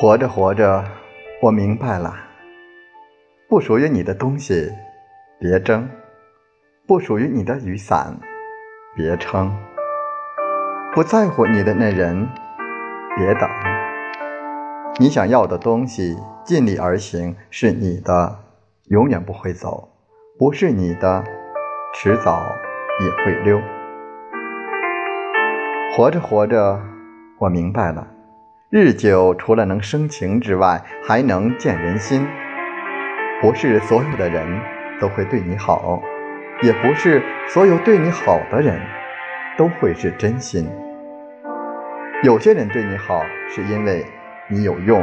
活着活着，我明白了，不属于你的东西别争，不属于你的雨伞别撑，不在乎你的那人别等。你想要的东西，尽力而行是你的，永远不会走；不是你的，迟早也会溜。活着活着，我明白了，日久除了能生情之外，还能见人心。不是所有的人都会对你好，也不是所有对你好的人都会是真心。有些人对你好，是因为你有用；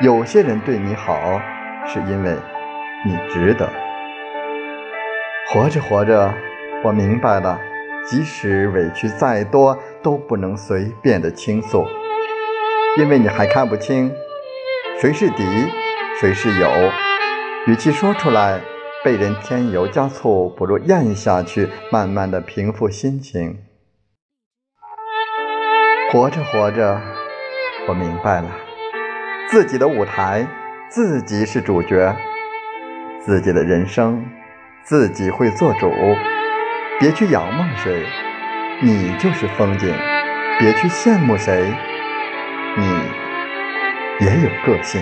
有些人对你好，是因为你值得。活着活着，我明白了。即使委屈再多，都不能随便的倾诉，因为你还看不清谁是敌，谁是友。与其说出来，被人添油加醋，不如咽下去，慢慢的平复心情。活着活着，我明白了，自己的舞台，自己是主角，自己的人生，自己会做主。别去仰望谁，你就是风景；别去羡慕谁，你也有个性。